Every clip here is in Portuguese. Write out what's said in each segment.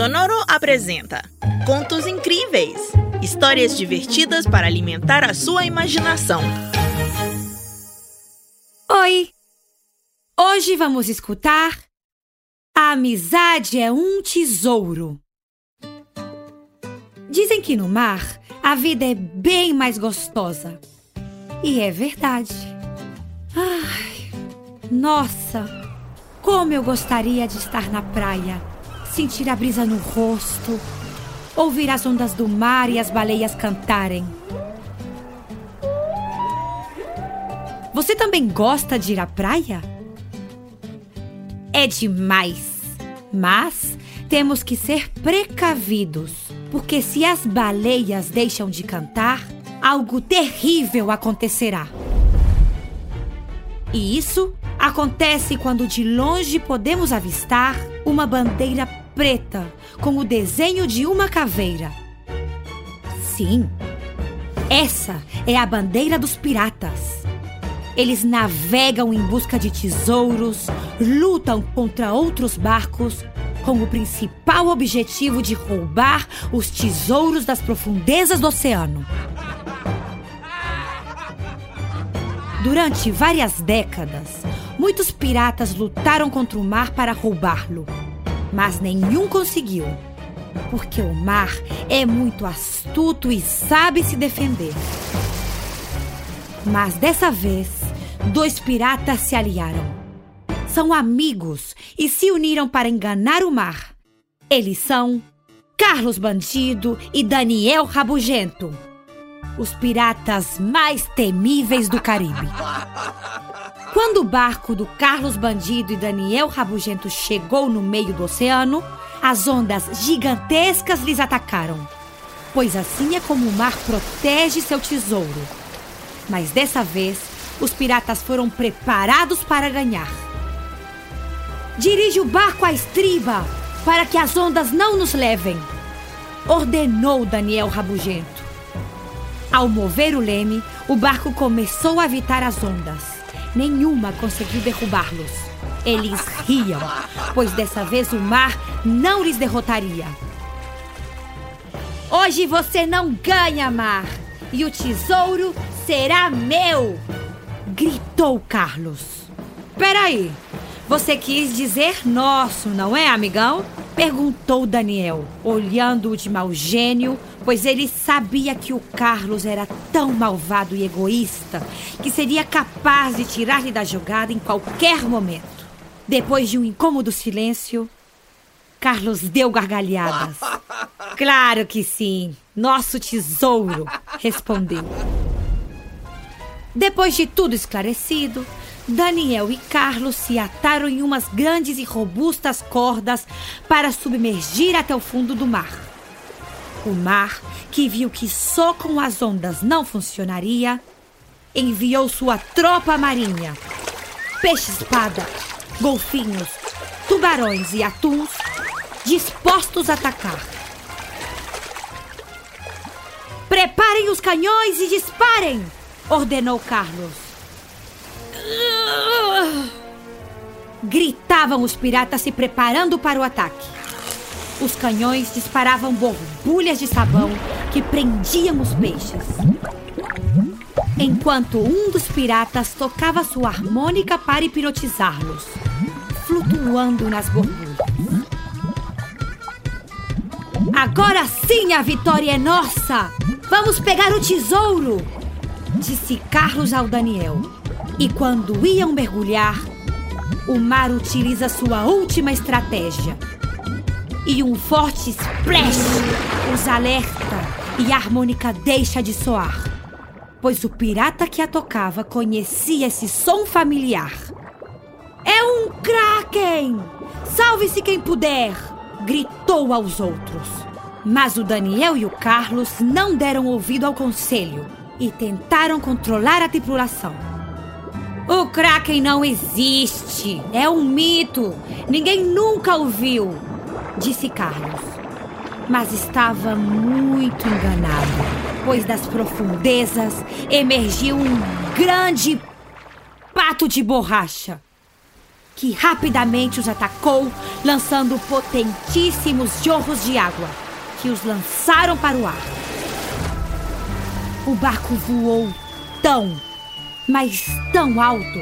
Sonoro apresenta Contos Incríveis histórias divertidas para alimentar a sua imaginação. Oi! Hoje vamos escutar A amizade é um tesouro. Dizem que no mar a vida é bem mais gostosa. E é verdade. Ai, nossa, como eu gostaria de estar na praia, sentir a brisa no rosto, ouvir as ondas do mar e as baleias cantarem. Você também gosta de ir à praia? É demais! Mas temos que ser precavidos, porque se as baleias deixam de cantar, algo terrível acontecerá. E isso acontece quando de longe podemos avistar uma bandeira preta com o desenho de uma caveira. Sim, essa é a bandeira dos piratas. Eles navegam em busca de tesouros, lutam contra outros barcos, com o principal objetivo de roubar os tesouros das profundezas do oceano. Durante várias décadas, muitos piratas lutaram contra o mar para roubá-lo mas nenhum conseguiu. Porque o mar é muito astuto e sabe se defender. Mas dessa vez, dois piratas se aliaram. São amigos e se uniram para enganar o mar. Eles são Carlos Bandido e Daniel Rabugento, os piratas mais temíveis do Caribe. Quando o barco do Carlos Bandido e Daniel Rabugento chegou no meio do oceano, as ondas gigantescas lhes atacaram. Pois assim é como o mar protege seu tesouro. Mas dessa vez, os piratas foram preparados para ganhar. Dirige o barco à estriba para que as ondas não nos levem, ordenou Daniel Rabugento. Ao mover o leme, o barco começou a evitar as ondas nenhuma conseguiu derrubá-los. Eles riam, pois dessa vez o mar não lhes derrotaria. Hoje você não ganha, mar, e o tesouro será meu! gritou Carlos. Peraí, você quis dizer nosso, não é, amigão? Perguntou Daniel, olhando-o de mau gênio pois ele sabia que o Carlos era tão malvado e egoísta que seria capaz de tirar-lhe da jogada em qualquer momento. Depois de um incômodo silêncio, Carlos deu gargalhadas. Claro que sim, nosso tesouro, respondeu. Depois de tudo esclarecido, Daniel e Carlos se ataram em umas grandes e robustas cordas para submergir até o fundo do mar. O mar, que viu que só com as ondas não funcionaria, enviou sua tropa marinha. Peixe-espada, golfinhos, tubarões e atuns dispostos a atacar. Preparem os canhões e disparem! ordenou Carlos. Gritavam os piratas se preparando para o ataque. Os canhões disparavam borbulhas de sabão que prendiam os peixes. Enquanto um dos piratas tocava sua harmônica para hipnotizá-los, flutuando nas borbulhas. Agora sim a vitória é nossa! Vamos pegar o tesouro! Disse Carlos ao Daniel. E quando iam mergulhar, o mar utiliza sua última estratégia e um forte splash os alerta e a harmônica deixa de soar, pois o pirata que a tocava conhecia esse som familiar. É um Kraken! Salve-se quem puder! gritou aos outros. Mas o Daniel e o Carlos não deram ouvido ao conselho e tentaram controlar a tripulação. O Kraken não existe! É um mito! Ninguém nunca ouviu! disse Carlos. Mas estava muito enganado, pois das profundezas emergiu um grande pato de borracha que rapidamente os atacou, lançando potentíssimos jorros de água, que os lançaram para o ar. O barco voou tão, mas tão alto,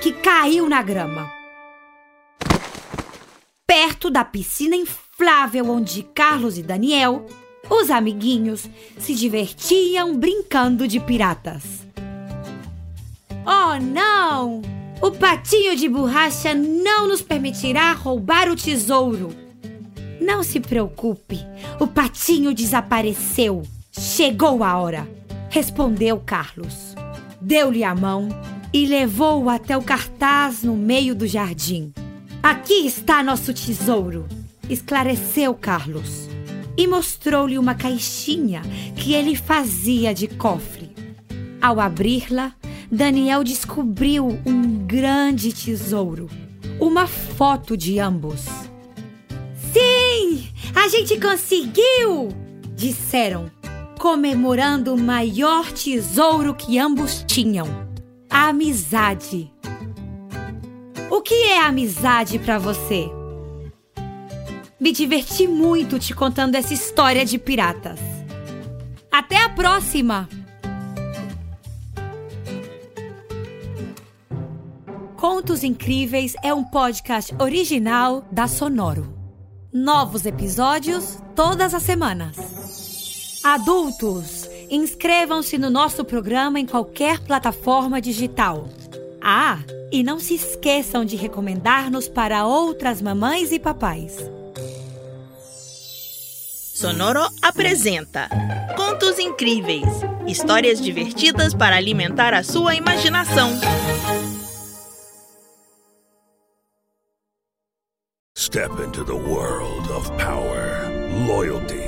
que caiu na grama. Perto da piscina inflável onde Carlos e Daniel, os amiguinhos, se divertiam brincando de piratas. Oh, não! O patinho de borracha não nos permitirá roubar o tesouro. Não se preocupe, o patinho desapareceu. Chegou a hora, respondeu Carlos. Deu-lhe a mão e levou-o até o cartaz no meio do jardim. Aqui está nosso tesouro, esclareceu Carlos. E mostrou-lhe uma caixinha que ele fazia de cofre. Ao abri-la, Daniel descobriu um grande tesouro. Uma foto de ambos. Sim! A gente conseguiu! Disseram, comemorando o maior tesouro que ambos tinham: a amizade. O que é amizade para você? Me diverti muito te contando essa história de piratas. Até a próxima! Contos Incríveis é um podcast original da Sonoro. Novos episódios todas as semanas. Adultos, inscrevam-se no nosso programa em qualquer plataforma digital. Ah, e não se esqueçam de recomendar-nos para outras mamães e papais. Sonoro apresenta Contos Incríveis histórias divertidas para alimentar a sua imaginação. Step into the world of power, loyalty,